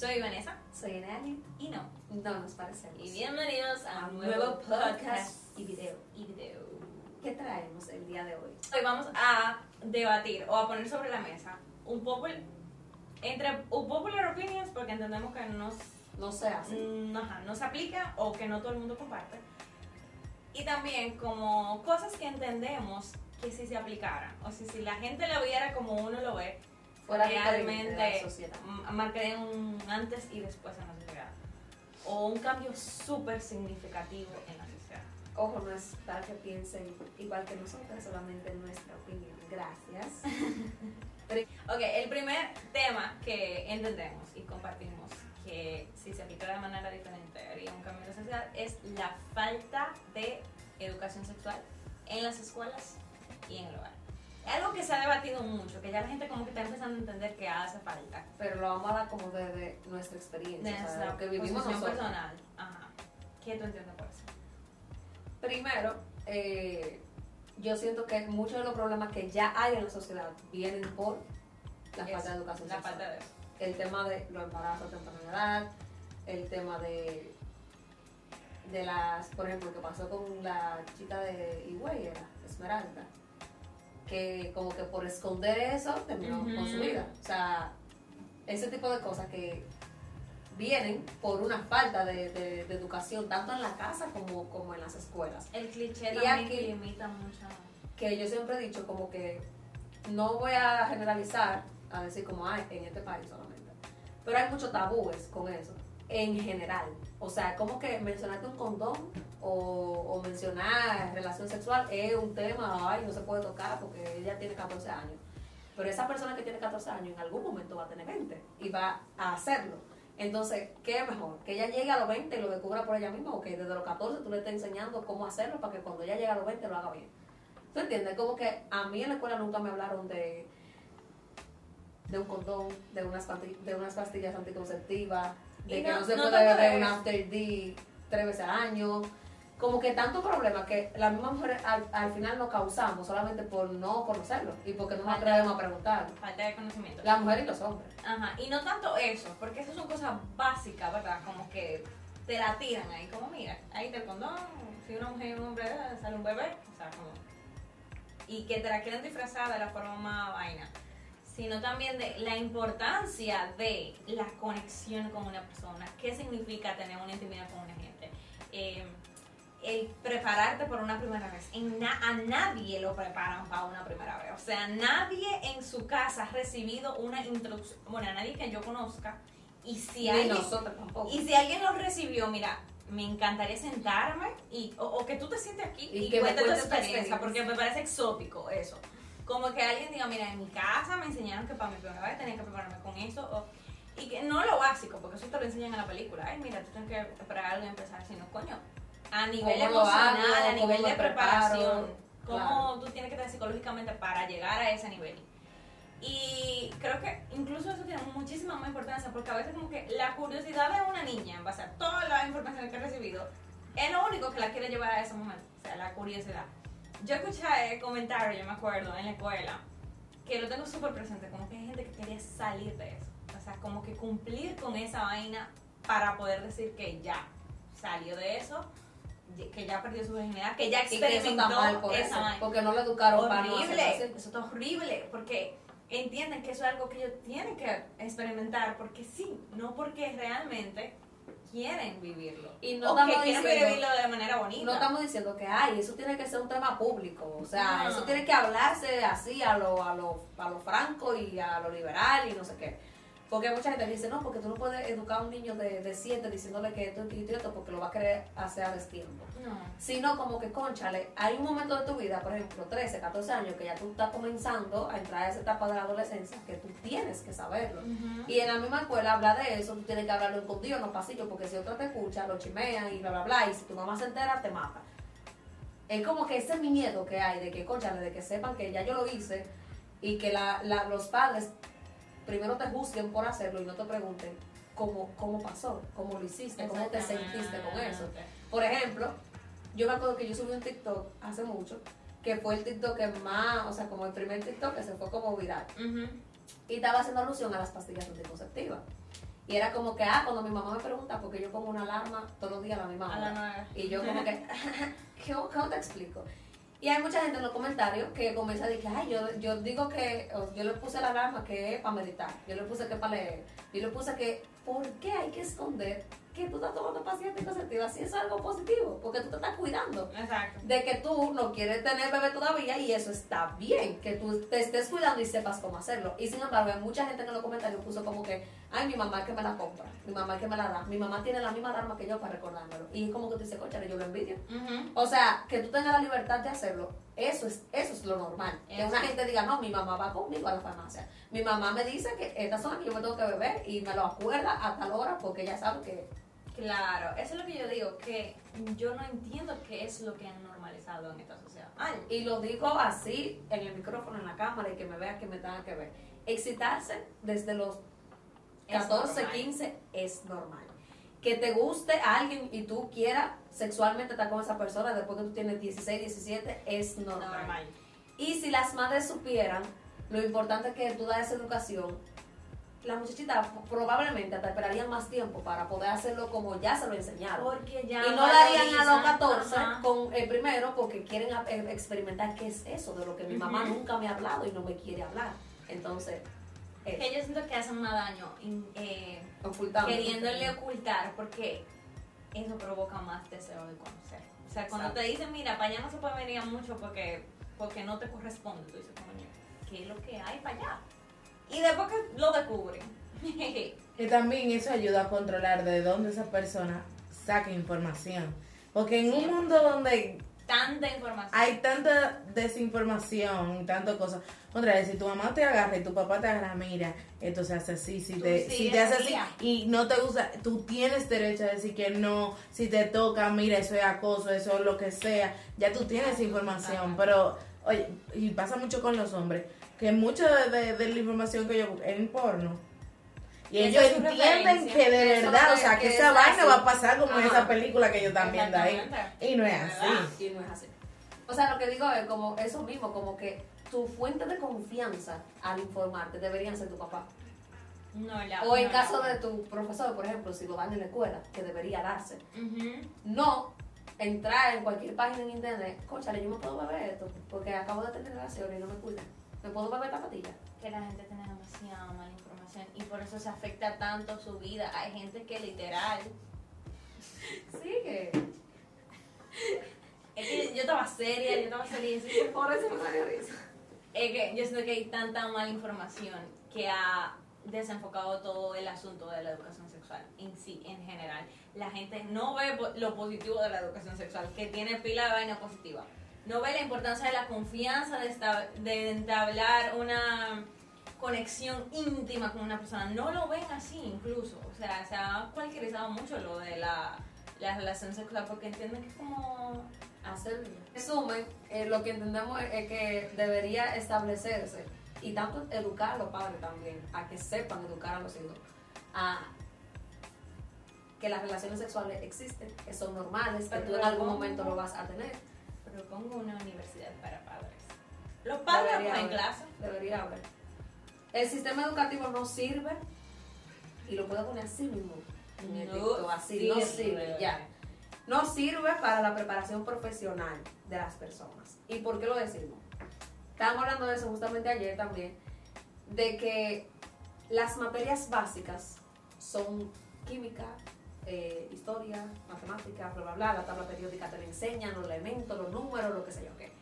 Soy Vanessa. Soy Nelly. Y no. No nos parecemos. Y bienvenidos a, A un nuevo nuevo podcast podcast y video. Y video. ¿Qué traemos el día de hoy? Hoy vamos a debatir o a poner sobre la mesa un popular, entre un popular opinions porque entendemos que nos, No sé, así. mm, ajá, no se aplica o que no todo el mundo comparte. Y también como cosas que entendemos que si se aplicaran o si, si la gente lo viera como uno lo ve, Fuera diferente de la realmente sociedad. m- marcaría un antes y después en la sociedad. O un cambio súper significativo en la sociedad. Ojo, no es para que piensen igual que nosotros, solamente nuestra opinión. Gracias. Ok, el primer tema que entendemos y compartimos que si se aplicara de manera diferente haría un cambio en la sociedad es la falta de educación sexual en las escuelas y en el hogar. Algo que se ha debatido mucho, que ya la gente como que está empezando a entender que hace falta. Pero lo vamos a dar como desde nuestra experiencia, De o sea, lo que vivimos nosotros. personal. Ajá. ¿Qué tú entiendes por eso? Primero, eh, yo siento que muchos de los problemas que ya hay en la sociedad vienen por la Eso, falta de educación La sexual. falta de eso. el tema de los embarazos a temprana edad, el tema de de las, por ejemplo, que pasó con la chica de Higüey, era Esmeralda, que como que por esconder eso terminó con su vida. O sea, ese tipo de cosas que vienen por una falta de, de- de educación, tanto en la casa como, como en las escuelas. El cliché Y también aquí- limita mucho. que yo siempre he dicho como que no voy a generalizar a decir como hay en este país solamente pero hay muchos tabúes con eso en general o sea como que mencionarte un condón o, o mencionar relación sexual es un tema ay no se puede tocar porque ella tiene 14 años pero esa persona que tiene 14 años en algún momento va a tener 20 y va a hacerlo entonces, ¿qué mejor? ¿Que ella llegue a los 20 y lo descubra por ella misma o que desde los 14 tú le estés enseñando cómo hacerlo para que cuando ella llegue a los 20 lo haga bien? ¿Tú entiendes? Como que a mí en la escuela nunca me hablaron de de un condón, de unas, panti- de unas pastillas anticonceptivas, de Y que no- no, se no puede beber un after D tres veces al año. Como que tanto problema que las mismas mujeres al, al final no causamos solamente por no conocerlo y porque no nos atrevemos a preguntar. Falta de conocimiento. Las mujeres y los hombres. Ajá, y no tanto eso, porque eso son cosas básicas, ¿verdad? Como que te la tiran ahí, como mira, ahí está el condón, si una mujer y un hombre sale un bebé, o sea, como... Y que te la quieren disfrazar de la forma más vaina, sino también de la importancia de la conexión con una persona, qué significa tener una intimidad con una gente. Eh, el prepararte por una primera vez. En na- a nadie lo preparan para una primera vez. O sea, nadie en su casa ha recibido una introducción. Bueno, a nadie que yo conozca. Y si alguien, nosotros tampoco. y si alguien lo recibió, mira, me encantaría sentarme y, o, o que tú te sientes aquí Y y, que me cuentes tu experiencia. porque me parece exótico eso. Como que alguien diga, mira, en mi casa me enseñaron que para mi primera vez tenía que prepararme con eso. o- y que no lo básico, porque eso te lo enseñan en la película. Ay, mira, tú tienes que preparar algo y empezar, sino, coño, a nivel ¿Cómo lo emocional, hago? a ¿Cómo nivel de preparo? preparación, cómo Claro. tú tienes que estar psicológicamente para llegar a ese nivel. Y creo que incluso eso tiene muchísima más importancia porque a veces como que la curiosidad de una niña en base a toda la información que ha recibido es lo único que la quiere llevar a ese momento, o sea, la curiosidad. Yo escuché comentarios, yo me acuerdo, en la escuela, que lo tengo súper presente, como que hay gente que quería salir de eso, o sea, como que cumplir con esa vaina para poder decir que ya salió de eso, ya perdió su virginidad, que ya eso experimentó mal por eso, porque no lo educaron para no horrible, eso está horrible, porque entienden que eso es algo que ellos tienen que experimentar, porque sí, no porque realmente quieren vivirlo. Y no o que estamos quieren diciendo- vivirlo de manera bonita. No estamos diciendo que ay, eso tiene que ser un tema público, o sea, No. eso tiene que hablarse así a lo, a lo, a lo franco y a lo liberal y no sé qué. Porque mucha gente dice, no, porque tú no puedes educar a un niño de, de siete diciéndole que esto y esto porque lo va a querer hacer a destiempo. No. Sino como que, conchale, hay un momento de tu vida, por ejemplo, 13, 14 años, que ya tú estás comenzando a entrar a esa etapa de la adolescencia, que tú tienes que saberlo. Y en la misma escuela habla de eso, tú tienes que hablarlo escondido en los pasillos, porque si otro te escucha, lo chimean y bla, bla, bla, y si tu mamá se entera, te mata. Es como que ese miedo que hay de que, conchale, de que sepan que ya yo lo hice y que la, la- los padres primero te juzguen por hacerlo y no te pregunten cómo, cómo pasó, cómo lo hiciste, cómo te sentiste con eso. Por ejemplo, yo me acuerdo que yo subí un TikTok hace mucho, que fue el TikTok que más, o sea, como el primer TikTok que se fue como viral y estaba haciendo alusión a las pastillas anticonceptivas. Y era como que, ah, cuando mi mamá me pregunta, porque yo pongo una alarma todos los días a la misma hora. Y yo como que, ¿cómo, cómo te explico? Y hay mucha gente en los comentarios que comienza a decir, ay, yo, yo digo que, yo le puse la alarma que es para meditar, yo le puse que para leer, yo le puse que, ¿por qué hay que esconder que tú estás tomando pastillas anticonceptivas si eso es algo positivo? Porque tú te estás cuidando Exacto. de que tú no quieres tener bebé todavía y eso está bien, que tú te estés cuidando y sepas cómo hacerlo. Y sin embargo, hay mucha gente que en los comentarios puso como que, ay, mi mamá es que me la compra, mi mamá es que me la da, mi mamá tiene la misma alarma que yo para recordármelo. Y es como que tú dices, coche, yo lo envidio. O sea, que tú tengas la libertad de hacerlo, eso es, eso es lo normal. Que una gente diga, no, mi mamá va conmigo a la farmacia. Mi mamá me dice que estas son las que yo me tengo que beber y me lo acuerda a tal hora porque ella sabe que... Claro, eso es lo que yo digo, que yo no entiendo qué es lo que han normalizado en esta sociedad. Ay, Y lo digo así, en el micrófono, en la cámara, y que me vea que me tenga que ver. Excitarse desde los Es 14, normal. 15 es normal. Que te guste a alguien y tú quieras sexualmente estar con esa persona después que tú tienes 16, 17 es normal. normal. Y si las madres supieran lo importante que tú das esa educación, las muchachitas probablemente hasta esperarían más tiempo para poder hacerlo como ya se lo enseñaron. Porque ya Y no lo harían a los valorizan, 14 ajá. con el primero porque quieren eh, experimentar qué es eso, de lo que mi mamá nunca me ha hablado y no me quiere hablar. Entonces, Que eso, yo siento que hacen más daño eh, ocultando. queriéndole ocultar porque eso provoca más deseo de conocer. O sea, cuando Exacto. te dicen, mira, para allá no se puede venir mucho porque, porque no te corresponde, tú dices, coño, ¿qué es lo que hay para allá? Y después que lo descubren. Y también eso ayuda a controlar de dónde esa persona saca información. Porque en un mundo donde Tanta información. hay tanta desinformación y tantas cosas. Otra vez, si tu mamá te agarra y tu papá te agarra, mira, esto se hace así, si Tú te, si te hace así y no te gusta, tú tienes derecho a decir que no, si te toca, mira, eso es acoso, eso es lo que sea, ya tú tienes información, pero, oye, y pasa mucho con los hombres, que mucha de, de- de la información que yo busco es en porno. Y ellos entienden que de verdad, o sea, que que esa es vaina así. va a pasar como en esa película que ellos están viendo ahí. Y no es así. Y no es así. O sea, lo que digo es como eso mismo, como que tu fuente de confianza al informarte deberían ser tu papá. No, la, O en no, caso la- de tu profesor, por ejemplo, si lo dan en la escuela, que debería darse. No entrar en cualquier página en internet, conchale, yo me puedo beber esto, porque acabo de tener relaciones y no me cuidan. ¿Me puedo beber patilla? que la gente tiene demasiada mala información y por eso se afecta tanto su vida. Hay gente que literal, Sí, que... es que yo estaba seria, yo estaba seria, Por eso me salió risa. es que yo siento que hay tanta mala información que ha desenfocado todo el asunto de la educación sexual en sí, en general. La gente no ve lo positivo de la educación sexual, que tiene pila de vaina positiva. No ve la importancia de la confianza, de, esta- de entablar una conexión íntima con una persona. No lo ven así incluso. O sea, se ha cualquierizado mucho lo de la, la relación sexual porque entienden que es como... Hacer resumen, eh, lo que entendemos es, que debería establecerse y tanto educar a los padres también, a que sepan educar a los hijos, a que las relaciones sexuales existen, que son normales, que tú en algún momento lo vas a tener. Propongo una universidad para padres. Los padres Debería en haber, clase. Debería haber. El sistema educativo no sirve y lo puedo poner así mismo. En el No TikTok, así, no sirve. sirve, ya. No sirve para la preparación profesional de las personas. ¿Y por qué lo decimos? Estábamos hablando de eso justamente ayer también, de que las materias básicas son química, eh, historia, matemática, bla, bla, bla, la tabla periódica te la enseñan, los elementos, los números, lo que sé yo qué.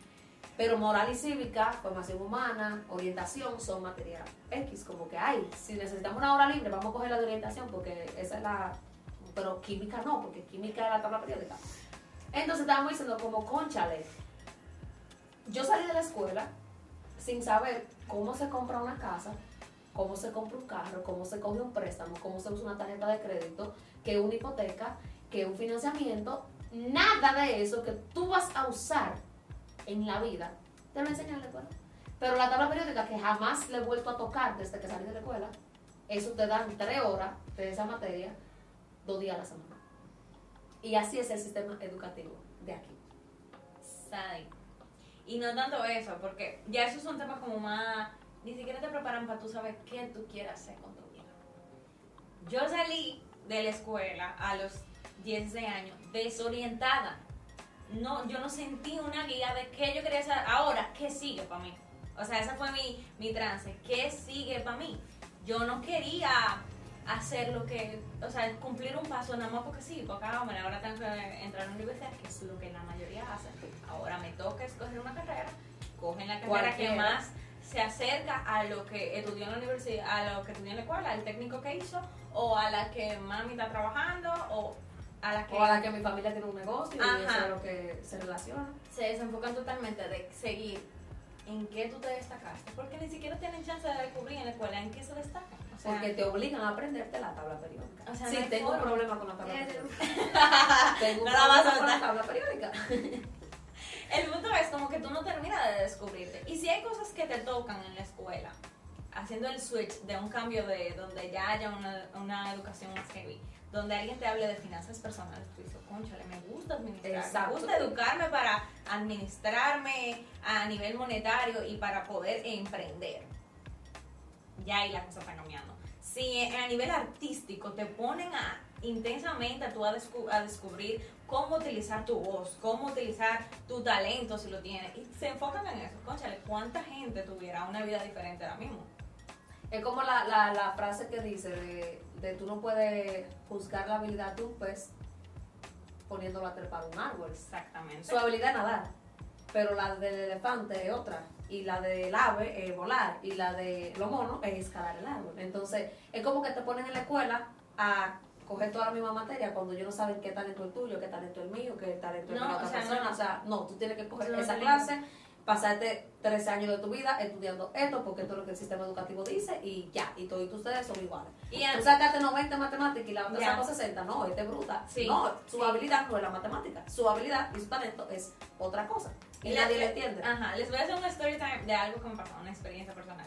Pero moral y cívica, formación humana, orientación son materias X, como que, ay, si necesitamos una hora libre, vamos a coger la de orientación porque esa es la... Pero química no, porque química es la tabla periódica. Entonces estábamos diciendo como, conchale, yo salí de la escuela sin saber cómo se compra una casa, cómo se compra un carro, cómo se coge un préstamo, cómo se usa una tarjeta de crédito, que una hipoteca, que un financiamiento, nada de eso que tú vas a usar en la vida, te lo enseñan en la escuela. Pero la tabla periódica que jamás le he vuelto a tocar desde que salí de la escuela, eso te dan tres horas de esa materia, dos días a la semana. Y así es el sistema educativo de aquí. Sai. Y no tanto eso, porque ya esos son temas como más. Ni siquiera te preparan para tú saber qué tú quieres hacer con tu vida. Yo salí de la escuela a los 16 años desorientada. No, yo no sentí una guía de qué yo quería hacer. Ahora, ¿qué sigue para mí? O sea, ese fue mi, mi trance. ¿Qué sigue para mí? Yo no quería hacer lo que, o sea, cumplir un paso nada más porque sí, porque ah, hombre, ahora tengo que entrar a la universidad, que es lo que la mayoría hace. Ahora me toca escoger una carrera, cogen la carrera que más se acerca a lo que estudió en la universidad, a lo que estudió en la escuela, al técnico que hizo, o a la que mami está trabajando, o a la que, O a la que mi familia tiene un negocio y Ajá. eso es lo que se relaciona. se desenfocan totalmente de seguir en qué tú te destacaste, porque ni siquiera tienen chance de descubrir en la escuela en qué se. O sea, Porque te obligan a aprenderte la tabla periódica. O sea, sí, no tengo un problema con la tabla periódica. tengo un No problema con la tabla periódica. El punto es como que tú no terminas de descubrirte. Y si hay cosas que te tocan en la escuela, haciendo el switch de un cambio de donde ya haya una, una educación más heavy, donde alguien te hable de finanzas personales, tú dices, conchale, me gusta administrar, Exacto. me gusta educarme para administrarme a nivel monetario y para poder emprender. Ya ahí la cosa está cambiando. Si a nivel artístico te ponen a intensamente a tú a, descu- a descubrir cómo utilizar tu voz, cómo utilizar tu talento si lo tienes, y se enfocan en eso, conchale, ¿cuánta gente tuviera una vida diferente ahora mismo? Es como la, la, la frase que dice de, de tú no puedes juzgar la habilidad de un pez poniéndolo a trepar un árbol. Exactamente. Su habilidad es nadar, pero la del elefante es otra. Y la del ave es volar. Y la de los monos es escalar el árbol. Entonces, es como que te ponen en la escuela a coger toda la misma materia cuando ellos no saben qué talento es tuyo, qué talento es mío, qué talento es de No, la otra o sea, persona. no. O sea, no, tú tienes que coger No esa clase, pasarte 13 años de tu vida estudiando esto, porque esto es lo que el sistema educativo dice, y ya, y todos ustedes son iguales. Y Tú sacaste 90 en matemáticas y la otra sacó 60, no, este es bruta. Sí, no, su sí. habilidad no es la matemática, su habilidad y su talento es otra cosa. Y nadie le entiende. Ajá, les voy a hacer un story time de algo que me pasó, una experiencia personal.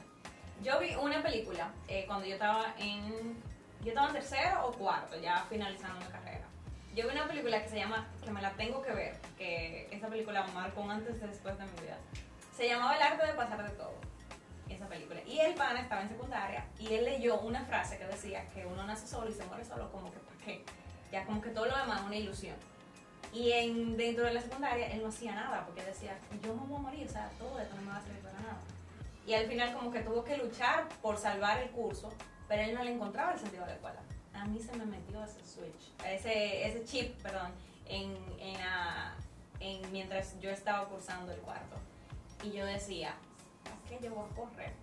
Yo vi una película eh, cuando yo estaba en. Yo estaba en tercero o cuarto, ya finalizando mi carrera. Yo vi una película que se llama, que me la tengo que ver, que esa película marcó un antes y después de mi vida. Se llamaba El arte de pasar de todo, esa película. Y el pana estaba en secundaria y él leyó una frase que decía que uno nace solo y se muere solo, como que ¿para qué? Ya como que todo lo demás es una ilusión. Y en, dentro de la secundaria él no hacía nada porque decía, yo me voy a morir, o sea, todo esto no me va a servir para nada. Y al final como que tuvo que luchar por salvar el curso, pero él no le encontraba el sentido de la escuela. A mí se me metió ese switch, ese, ese chip, perdón, en, en, en- mientras yo estaba cursando el cuarto. Y yo decía, ¿para qué yo voy a correr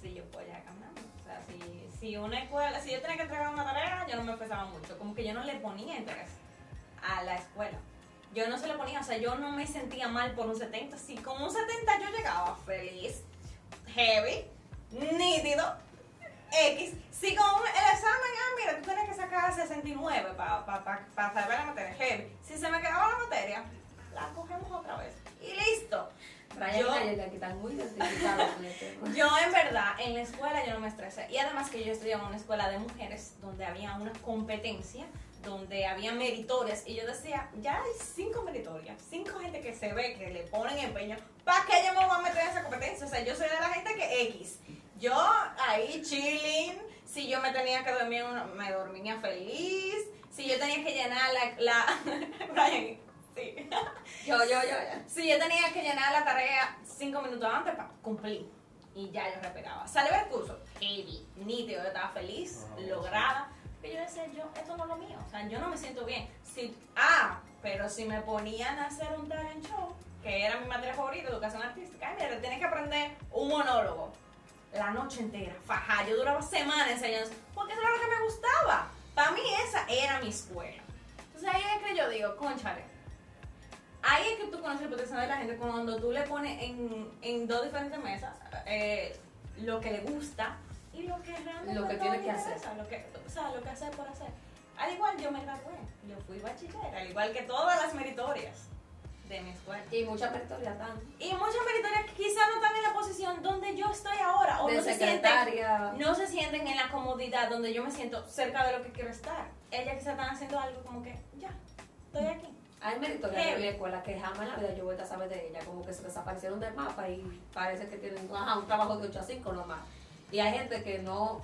si yo puedo ya caminando? O sea, si, si una escuela, si yo tenía que entregar una tarea, yo no me pesaba mucho, como que yo no le ponía interés a la escuela. Yo no se lo ponía, o sea, yo no me sentía mal por un 70. Si con un 70 yo llegaba feliz, heavy, nítido, X. Si con el examen, ah, mira, tú tenías que sacar 69 para pa, pa, pa saber la materia, heavy. Si se me quedaba la materia, la cogemos otra vez. Y listo. Brian Yo- aquí están muy. Yo en verdad en la escuela yo no me estresé y además que yo estudiaba en una escuela de mujeres donde había una competencia, donde había meritorias y yo decía, ya hay cinco meritorias, cinco gente que se ve que le ponen empeño, ¿para qué yo me voy a meter en esa competencia? O sea, yo soy de la gente que X, yo ahí chilling, si yo me tenía que dormir, me dormía feliz, si yo tenía que llenar la... la Brian, sí. Yo, yo, yo. Sí, yo tenía que llenar la tarea cinco minutos antes para cumplir. Y ya yo respetaba. Salí del curso, heavy, nítido, yo estaba feliz, lograda. Pero yo decía, yo, esto no es lo mío. O sea, yo no me siento bien. Si, ah, pero si me ponían a hacer un talent show, que era mi materia favorita, educación artística, ay, mira, tienes que aprender un monólogo. La noche entera, faja. Yo duraba semanas ensayando, porque eso era lo que me gustaba. Para mí esa era mi escuela. Entonces ahí es que yo digo, conchale, Ahí es que tú conoces el potencial de la gente cuando tú le pones en, en dos diferentes mesas eh, lo que le gusta y lo que realmente Lo que tiene que hacer. interesa, Lo que, o sea, lo que hacer por hacer. Al igual yo me gradué, yo fui bachiller, al igual que todas las meritorias de mi escuela. Y muchas meritorias están. Y muchas meritorias quizás no están en la posición donde yo estoy ahora o De no se sienten no se sienten en la comodidad donde yo me siento cerca de lo que quiero estar. Ellas quizás están haciendo algo como que, ya, estoy aquí. Hay meritorias de la escuela que jamás en la vida yo voy a saber de ella, como que se desaparecieron del mapa y parece que tienen ajá, un trabajo de 8 a 5 nomás. Y hay gente que no,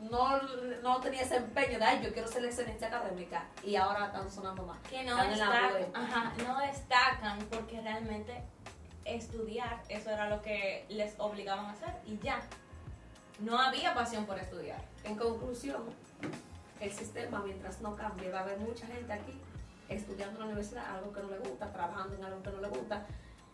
no, no tenía ese empeño de, ay, yo quiero ser excelencia académica y ahora están sonando más. que no destacan, ajá, no destacan porque realmente estudiar, eso era lo que les obligaban a hacer y ya. No había pasión por estudiar. En conclusión, el sistema, mientras no cambie, va a haber mucha gente aquí estudiando en la universidad algo que no le gusta, trabajando en algo que no le gusta.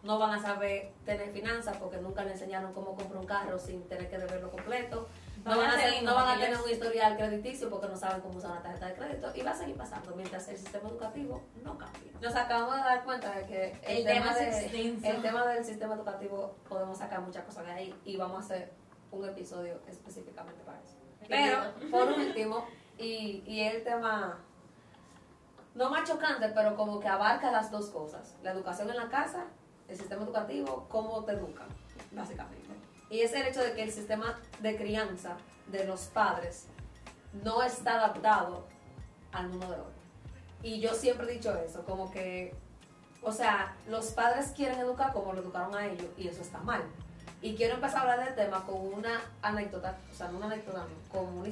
No van a saber tener finanzas porque nunca le enseñaron cómo comprar un carro sin tener que deberlo completo. No van a, ser ser- no van a tener un historial crediticio porque no saben cómo usar una tarjeta de crédito y va a seguir pasando mientras el sistema educativo no cambie. Nos acabamos de dar cuenta de que el, El tema, tema es de- extenso. el tema del sistema educativo podemos sacar muchas cosas de ahí y vamos a hacer un episodio específicamente para eso. Pero, por último, y, y el tema no más chocante, pero como que abarca las dos cosas. La educación en la casa, el sistema educativo, cómo te educan, básicamente. Y es el hecho de que el sistema de crianza de los padres no está adaptado al mundo de hoy. Y yo siempre he dicho eso, como que, o sea, los padres quieren educar como lo educaron a ellos y eso está mal. Y quiero empezar a hablar del tema con una anécdota, o sea, no una anécdota, no, con un-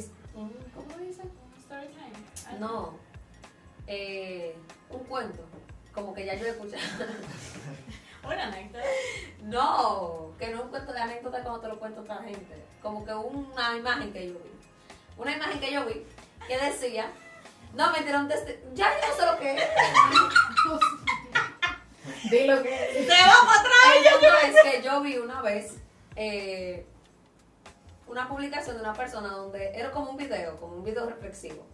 ¿cómo dicen? Story time. No, eh, un cuento, como que ya yo he escuchado. Una anécdota. No, que no un cuento de anécdota como te lo cuento otra gente. Como que una imagen que yo vi. Una imagen que yo vi que decía, no, me dieron ya yo no sé lo que es. Dilo que. ¡Te vamos atrás! El punto es que yo vi una vez eh, una publicación de una persona donde era como un video, como un video reflexivo.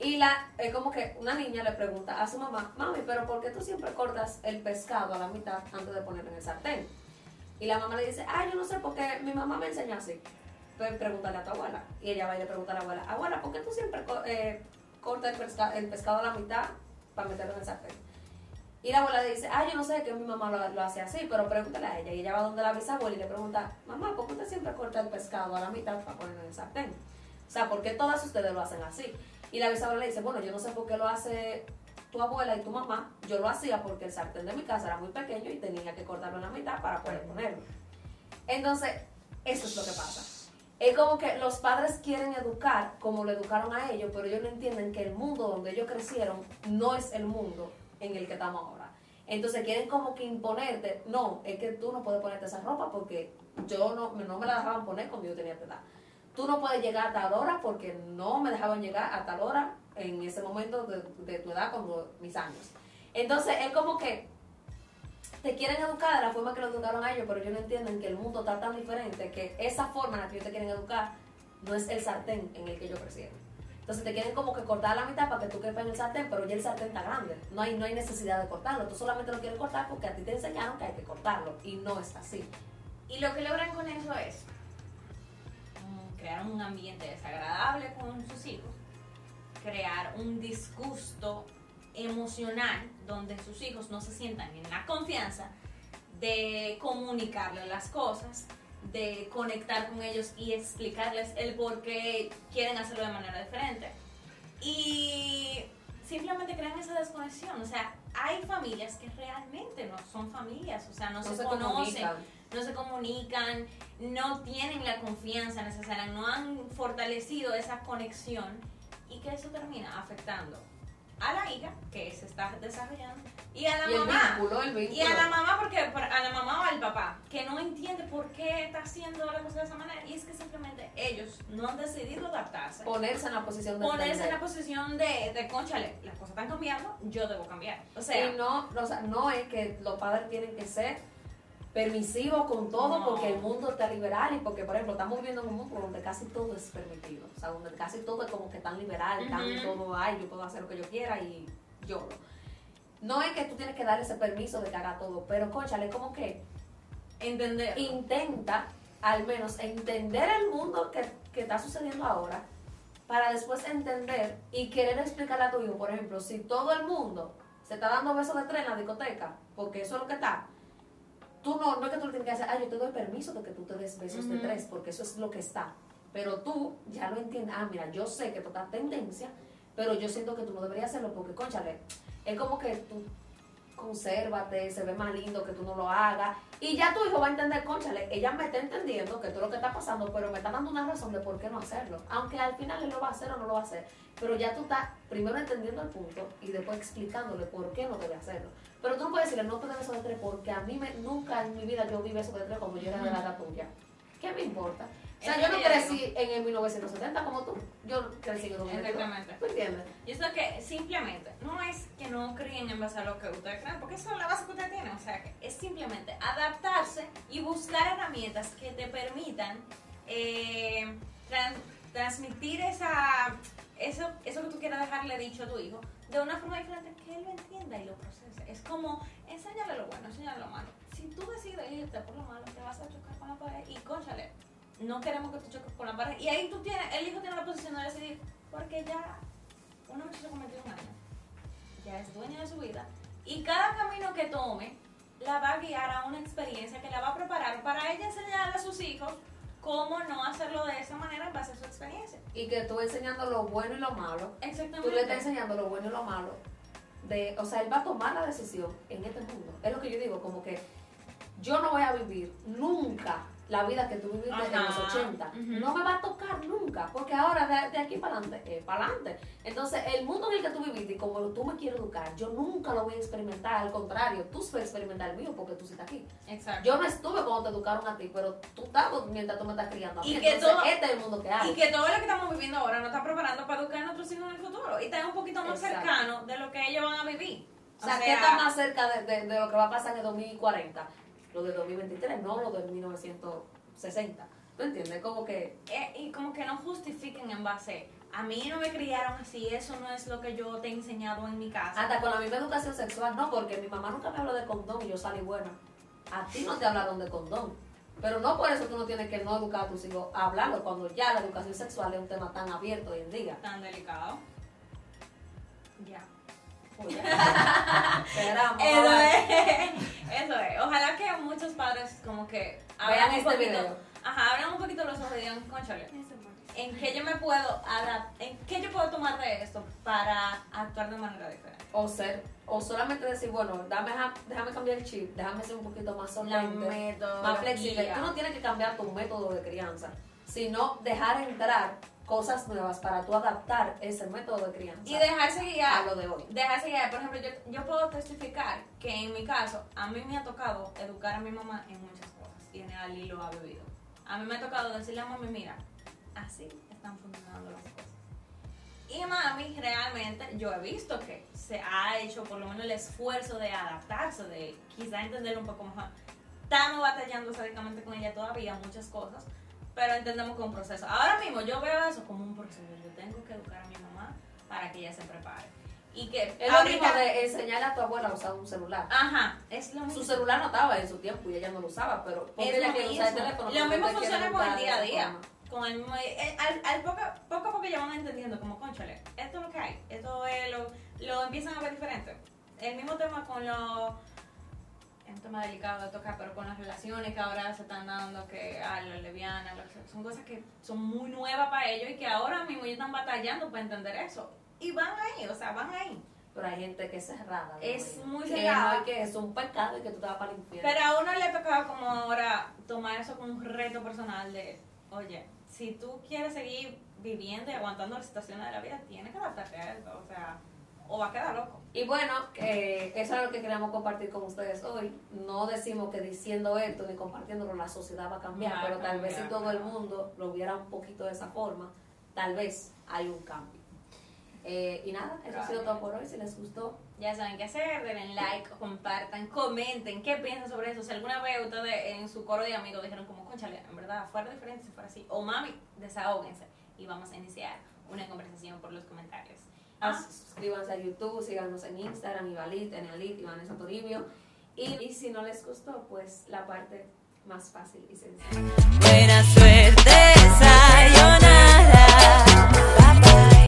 Y la, es como que una niña le pregunta a su mamá, mami, pero ¿por qué tú siempre cortas el pescado a la mitad antes de ponerlo en el sartén? Y la mamá le dice, ah, yo no sé, porque mi mamá me enseñó así. Pues pregúntale a tu abuela. Y ella va y le pregunta a la abuela, abuela, ¿por qué tú siempre eh, cortas el, pesca- el pescado a la mitad para meterlo en el sartén? Y la abuela le dice, ah, yo no sé que mi mamá lo, lo hace así, pero pregúntale a ella. Y ella va donde la bisabuela y le pregunta, mamá, ¿por qué usted siempre corta el pescado a la mitad para ponerlo en el sartén? O sea, ¿por qué todas ustedes lo hacen así? Y la bisabuela le dice, bueno, yo no sé por qué lo hace tu abuela y tu mamá. Yo lo hacía porque el sartén de mi casa era muy pequeño y tenía que cortarlo en la mitad para poder ponerlo. Entonces, eso es lo que pasa. Es como que los padres quieren educar como lo educaron a ellos, pero ellos no entienden que el mundo donde ellos crecieron no es el mundo en el que estamos ahora. Entonces quieren como que imponerte, no, es que tú no puedes ponerte esa ropa porque yo no, no me la dejaban poner cuando yo tenía tu edad. Tú no puedes llegar a tal hora porque no me dejaban llegar a tal hora en ese momento de, tu edad, cuando mis años. Entonces es como que te quieren educar de la forma que lo educaron a ellos, pero ellos no entienden que el mundo está tan diferente que esa forma en la que ellos te quieren educar no es el sartén en el que ellos crecieron. Entonces te quieren como que cortar la mitad para que tú quepas en el sartén, pero ya el sartén está grande. No hay, no hay necesidad de cortarlo. Tú solamente lo quieres cortar porque a ti te enseñaron que hay que cortarlo. Y no es así. Y lo que logran con eso es crear un ambiente desagradable con sus hijos, crear un disgusto emocional donde sus hijos no se sientan en la confianza de comunicarles las cosas, de conectar con ellos y explicarles el por qué quieren hacerlo de manera diferente. Y simplemente crean esa desconexión. O sea, hay familias que realmente no son familias, o sea, no, se, conocen comunican. No se comunican, no tienen la confianza necesaria, no han fortalecido esa conexión y que eso termina afectando a la hija que se está desarrollando y a la Y el mamá. vínculo, el vínculo. Y a la mamá, porque a la mamá o al papá, que no entiende por qué está haciendo la cosa de esa manera. Y es que simplemente ellos no han decidido adaptarse. Ponerse en la posición de Ponerse en entender. la posición de, de conchale, las cosas están cambiando, yo debo cambiar. O sea, y no, o sea, no es que los padres tienen que ser permisivos con todo No. porque el mundo está liberal y porque, por ejemplo, estamos viviendo en un mundo donde casi todo es permitido. O sea, donde casi todo es como que tan liberal, tan Ujú. todo, ay, yo puedo hacer lo que yo quiera y yo. No es que tú tienes que dar ese permiso de que haga todo, pero, conchale, como que entender. intenta al menos entender el mundo que, que está sucediendo ahora para después entender y querer explicarle a tu hijo, por ejemplo, si todo el mundo se está dando besos de tres en la discoteca, porque eso es lo que está, tú no, no es que tú le tienes que hacer, ah, yo te doy permiso de que tú te des besos de tres, porque eso es lo que está. Pero tú ya lo entiendes, ah, mira, yo sé que esto está tendencia, pero yo siento que tú no deberías hacerlo porque, conchale, es como que tú consérvate, se ve más lindo que tú no lo hagas. Y ya tu hijo va a entender, conchale, ella me está entendiendo que todo lo que está pasando, pero me está dando una razón de por qué no hacerlo. Aunque al final él lo va a hacer o no lo va a hacer. Pero ya tú estás primero entendiendo el punto y después explicándole por qué no debe hacerlo. Pero tú no puedes decirle, no te debes sobre tres porque a mí me, nunca en mi vida yo viví eso de tres como yo era de la edad tuya. ¿Qué me importa? O sea, yo no crecí en el 1970 como tú. Yo crecí en el 2022. Exactamente. ¿Tú entiendes? Yo sé que simplemente no es que no críen en base a lo que ustedes creen, porque eso es la base que ustedes tienen. O sea, que es simplemente adaptarse y buscar herramientas que te permitan eh, tran- transmitir esa, eso, eso que tú quieras dejarle dicho a tu hijo de una forma diferente que él lo entienda y lo procese. Es como enséñale lo bueno, enséñale lo malo. Si tú decides irte por lo malo, te vas a chocar con la pared y cónchale. No queremos que tú choques con la pared. Y ahí tú tienes, el hijo tiene la posición de decidir, porque ya una muchacha con 21 años ya es dueña de su vida y cada camino que tome la va a guiar a una experiencia que la va a preparar para ella enseñarle a sus hijos cómo no hacerlo de esa manera en base a su experiencia. Y que tú enseñando lo bueno y lo malo. Exactamente. Tú le estás enseñando lo bueno y lo malo. De, o sea, él va a tomar la decisión en este mundo. Es lo que yo digo, como que yo no voy a vivir nunca la vida que tú viviste en los Ajá. 80. Ujú. No me va a tocar nunca, porque ahora de, de aquí para adelante, eh, para adelante. Entonces, el mundo en el que tú viviste y como tú me quieres educar, yo nunca lo voy a experimentar. Al contrario, tú vas a experimentar el mío porque tú sí estás aquí. Exacto. Yo no estuve cuando te educaron a ti, pero tú estabas mientras tú me estás criando. a mí. Y que Entonces, todo- este es el mundo que hay. y que todo lo que estamos viviendo ahora nos está preparando para educar a nuestros hijos en el futuro y está un poquito más Exacto. cercano de lo que ellos van a vivir. O sea, ¿qué está más cerca de, de- de lo que va a pasar en el 2040? Lo de 2023, no lo de 1960. ¿Tú entiendes? Como que... Eh, y como que no justifiquen en base a mí no me criaron así, eso no es lo que yo te he enseñado en mi casa. Hasta con la misma educación sexual, no, porque mi mamá nunca me habló de condón y yo salí buena. A ti no te hablaron de condón. Pero no por eso tú no tienes que no educar a tus hijos a hablarlo, cuando ya la educación sexual es un tema tan abierto hoy en día. Tan delicado. Ya. Eso es. Eso es. Ojalá que muchos padres como que Vean un este poquito, video. Ajá, abran un poquito los ojos y digan, conchale, ¿en qué yo me puedo adaptar? ¿En qué yo puedo tomar de esto para actuar de manera diferente? O ser, o solamente decir, bueno, dame, déjame cambiar el chip, déjame ser un poquito más metodología. más flexible. Tú no tienes que cambiar tu método de crianza, sino dejar entrar cosas nuevas para tú adaptar ese método de crianza Y dejarse a guiar. lo de hoy. Dejarse guiar. Por ejemplo, yo, yo puedo testificar que en mi caso, a mí me ha tocado educar a mi mamá en muchas cosas. Y en Ali lo ha vivido. A mí me ha tocado decirle a mami, mira, así están funcionando las cosas. Y mami, realmente, yo he visto que se ha hecho por lo menos el esfuerzo de adaptarse, de quizá entender un poco mejor. Estamos batallando sádicamente con ella todavía muchas cosas, pero entendemos que es un proceso. Ahora mismo yo veo eso como un proceso. Yo tengo que educar a mi mamá para que ella se prepare. Y que Es lo mismo de enseñarle a tu abuela a usar un celular. Ajá, es lo mismo. Su celular no estaba en su tiempo y ella no lo usaba, pero porque ella quiere usar el teléfono. Lo mismo funciona con el día a día. Con el, mismo- eh, al, al poco, poco a poco ya van entendiendo como, conchale, esto es lo que hay, esto es lo, lo empiezan a ver diferente. El mismo tema con los, es un tema delicado de tocar, pero con las relaciones que ahora se están dando, que a las lesbianas, lo- son cosas que son muy nuevas para ellos y que ahora mismo ellos están batallando para entender eso. Y van ahí, o sea, van ahí. Pero hay gente que es cerrada. Es muy cerrada. no, que es un pecado y que tú te vas para el infierno. Pero a uno le ha tocado como ahora tomar eso como un reto personal de, oye, si tú quieres seguir viviendo y aguantando las situaciones de la vida, tienes que adaptarte a eso, o sea, o va a quedar loco. Y bueno, que eso es lo que queríamos compartir con ustedes hoy. No decimos que diciendo esto ni compartiéndolo la sociedad va a cambiar, Va a pero tal vez si cambiar, todo el mundo lo viera un poquito de esa forma, tal vez hay un cambio. Eh, y nada, eso ha sido todo por hoy. Si les gustó, Ya saben qué hacer, denle like, compartan, comenten, qué piensan sobre eso. Si alguna vez ustedes en su coro de amigos dijeron como, conchale, en verdad, fuera diferente si fuera así. O mami, desahóguense. Y vamos a iniciar una conversación por los comentarios. Ah, suscríbanse a YouTube, síganos en Instagram, Ivalit, Enealit, y Vanessa Toribio. Y, y si no les gustó, pues la parte más fácil y sencilla. Buena suerte,